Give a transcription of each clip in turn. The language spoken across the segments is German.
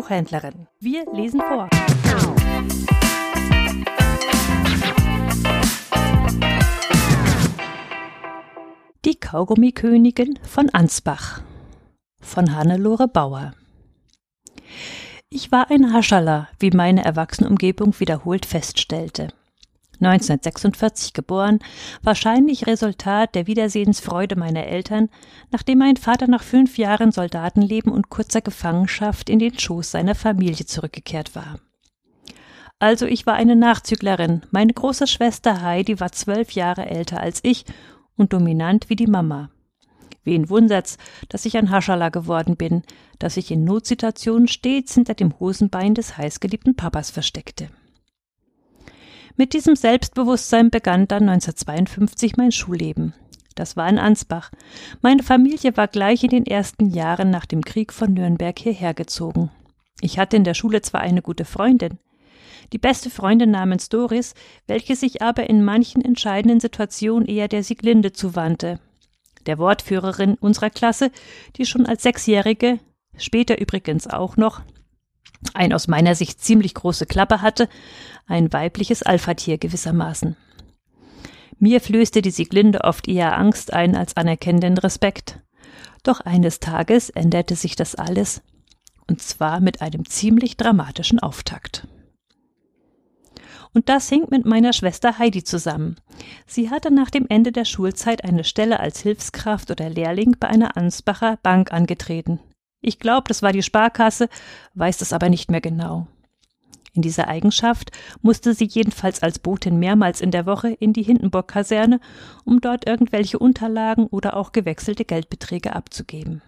Buchhändlerin. Wir lesen vor. Die Kaugummikönigin von Ansbach von Hannelore Bauer Ich war ein Haschaller, wie meine Erwachsenenumgebung wiederholt feststellte. 1946 geboren, wahrscheinlich Resultat der Wiedersehensfreude meiner Eltern, nachdem mein Vater nach fünf Jahren Soldatenleben und kurzer Gefangenschaft in den Schoß seiner Familie zurückgekehrt war. Also ich war eine Nachzüglerin. Meine große Schwester Heidi war zwölf Jahre älter als ich und dominant wie die Mama. Wen wundert's, dass ich ein Haschala geworden bin, dass ich in Notsituationen stets hinter dem Hosenbein des heißgeliebten Papas versteckte. Mit diesem Selbstbewusstsein begann dann 1952 mein Schulleben. Das war in Ansbach. Meine Familie war gleich in den ersten Jahren nach dem Krieg von Nürnberg hierher gezogen. Ich hatte in der Schule zwar eine gute Freundin, die beste Freundin namens Doris, welche sich aber in manchen entscheidenden Situationen eher der Sieglinde zuwandte, der Wortführerin unserer Klasse, die schon als Sechsjährige, später übrigens auch noch, ein aus meiner Sicht ziemlich große Klappe hatte, ein weibliches Alphatier gewissermaßen. Mir flößte die Sieglinde oft eher Angst ein als anerkennenden Respekt. Doch eines Tages änderte sich das alles, und zwar mit einem ziemlich dramatischen Auftakt. Und das hing mit meiner Schwester Heidi zusammen. Sie hatte nach dem Ende der Schulzeit eine Stelle als Hilfskraft oder Lehrling bei einer Ansbacher Bank angetreten. Ich glaube, das war die Sparkasse, weiß das aber nicht mehr genau. In dieser Eigenschaft musste sie jedenfalls als Botin mehrmals in der Woche in die Hindenburg-Kaserne, um dort irgendwelche Unterlagen oder auch gewechselte Geldbeträge abzugeben.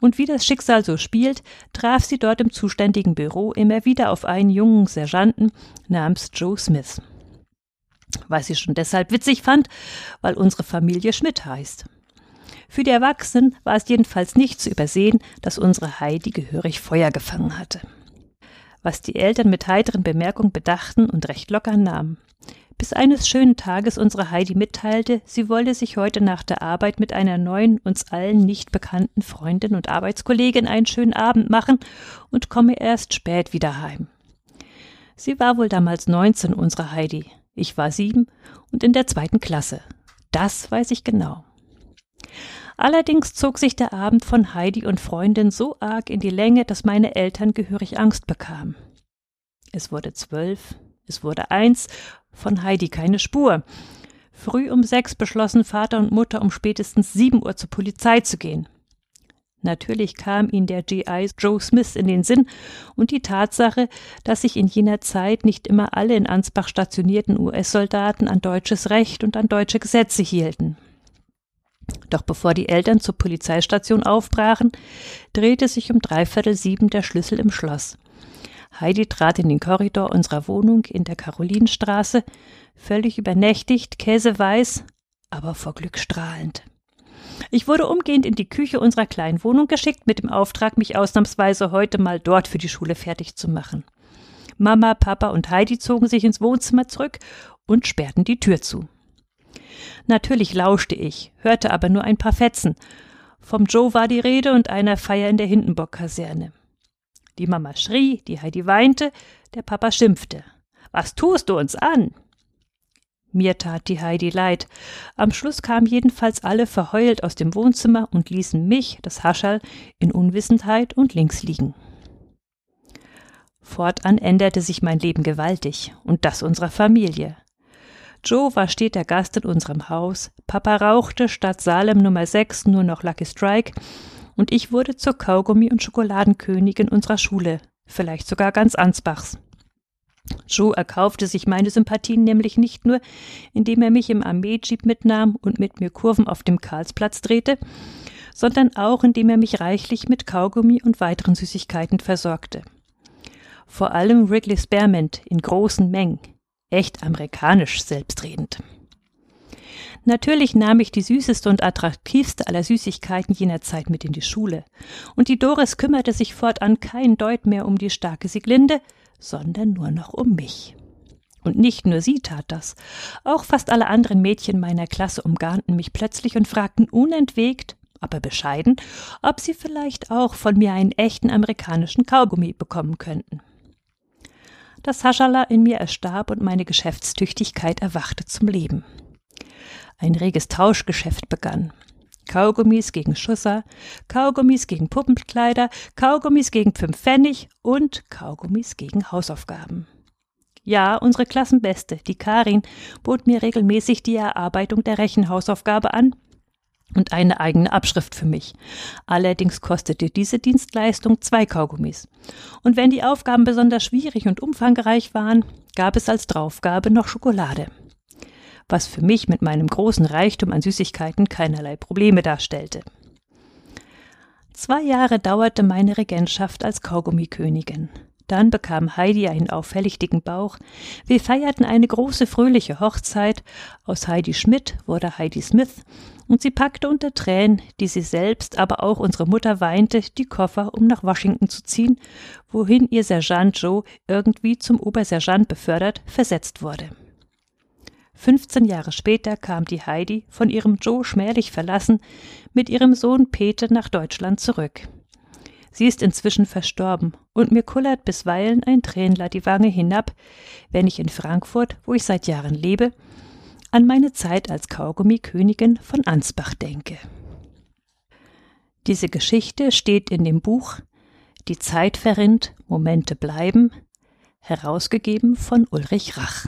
Und wie das Schicksal so spielt, traf sie dort im zuständigen Büro immer wieder auf einen jungen Sergeanten namens Joe Smith. Was sie schon deshalb witzig fand, weil unsere Familie Schmidt heißt. Für die Erwachsenen war es jedenfalls nicht zu übersehen, dass unsere Heidi gehörig Feuer gefangen hatte. Was die Eltern mit heiteren Bemerkungen bedachten und recht locker nahmen. Bis eines schönen Tages unsere Heidi mitteilte, sie wolle sich heute nach der Arbeit mit einer neuen, uns allen nicht bekannten Freundin und Arbeitskollegin einen schönen Abend machen und komme erst spät wieder heim. Sie war wohl damals neunzehn, unsere Heidi. Ich war sieben und in der zweiten Klasse. Das weiß ich genau. Allerdings zog sich der Abend von Heidi und Freundin so arg in die Länge, dass meine Eltern gehörig Angst bekamen. Es wurde zwölf, es wurde eins, von Heidi keine Spur. Früh um sechs beschlossen Vater und Mutter, um spätestens sieben Uhr zur Polizei zu gehen. Natürlich kam ihnen der GI Joe Smith in den Sinn und die Tatsache, dass sich in jener Zeit nicht immer alle in Ansbach stationierten US-Soldaten an deutsches Recht und an deutsche Gesetze hielten. Doch bevor die Eltern zur Polizeistation aufbrachen, drehte sich um dreiviertel sieben der Schlüssel im Schloss. Heidi trat in den Korridor unserer Wohnung in der Karolinenstraße, völlig übernächtigt, käseweiß, aber vor Glück strahlend. Ich wurde umgehend in die Küche unserer kleinen Wohnung geschickt, mit dem Auftrag, mich ausnahmsweise heute mal dort für die Schule fertig zu machen. Mama, Papa und Heidi zogen sich ins Wohnzimmer zurück und sperrten die Tür zu. Natürlich lauschte ich, hörte aber nur ein paar Fetzen. Vom Joe war die Rede und einer Feier in der Hindenburg-Kaserne. Die Mama schrie, die Heidi weinte, der Papa schimpfte. Was tust du uns an? Mir tat die Heidi leid. Am Schluss kamen jedenfalls alle verheult aus dem Wohnzimmer und ließen mich, das Haschall, in Unwissenheit und links liegen. Fortan änderte sich mein Leben gewaltig und das unserer Familie. Joe war steter Gast in unserem Haus, Papa rauchte statt Salem Nummer 6 nur noch Lucky Strike und ich wurde zur Kaugummi- und Schokoladenkönigin unserer Schule, vielleicht sogar ganz Ansbachs. Joe erkaufte sich meine Sympathien nämlich nicht nur, indem er mich im Armeejeep mitnahm und mit mir Kurven auf dem Karlsplatz drehte, sondern auch indem er mich reichlich mit Kaugummi und weiteren Süßigkeiten versorgte. Vor allem Wrigley Spearmint in großen Mengen, echt amerikanisch selbstredend. Natürlich nahm ich die süßeste und attraktivste aller Süßigkeiten jener Zeit mit in die Schule, und die Doris kümmerte sich fortan kein Deut mehr um die starke Sieglinde, sondern nur noch um mich. Und nicht nur sie tat das, auch fast alle anderen Mädchen meiner Klasse umgarnten mich plötzlich und fragten unentwegt, aber bescheiden, ob sie vielleicht auch von mir einen echten amerikanischen Kaugummi bekommen könnten. Das Haschala in mir erstarb und meine Geschäftstüchtigkeit erwachte zum Leben. Ein reges Tauschgeschäft begann. Kaugummis gegen Schusser, Kaugummis gegen Puppenkleider, Kaugummis gegen fünf Pfennig und Kaugummis gegen Hausaufgaben. Ja, unsere Klassenbeste, die Karin, bot mir regelmäßig die Erarbeitung der Rechenhausaufgabe an und eine eigene Abschrift für mich. Allerdings kostete diese Dienstleistung zwei Kaugummis. Und wenn die Aufgaben besonders schwierig und umfangreich waren, gab es als Draufgabe noch Schokolade. Was für mich mit meinem großen Reichtum an Süßigkeiten keinerlei Probleme darstellte. Zwei Jahre dauerte meine Regentschaft als Kaugummikönigin. Dann bekam Heidi einen auffällig dicken Bauch. Wir feierten eine große fröhliche Hochzeit. Aus Heidi Schmidt wurde Heidi Smith und sie packte unter Tränen, die sie selbst, aber auch unsere Mutter weinte, die Koffer, um nach Washington zu ziehen, wohin ihr Sergeant Joe irgendwie zum Obersergeant befördert versetzt wurde. 15 Jahre später kam die Heidi, von ihrem Joe schmählich verlassen, mit ihrem Sohn Peter nach Deutschland zurück. Sie ist inzwischen verstorben, und mir kullert bisweilen ein Tränler die Wange hinab, wenn ich in Frankfurt, wo ich seit Jahren lebe, an meine Zeit als Kaugummikönigin von Ansbach denke. Diese Geschichte steht in dem Buch Die Zeit verrinnt, Momente bleiben, herausgegeben von Ulrich Rach.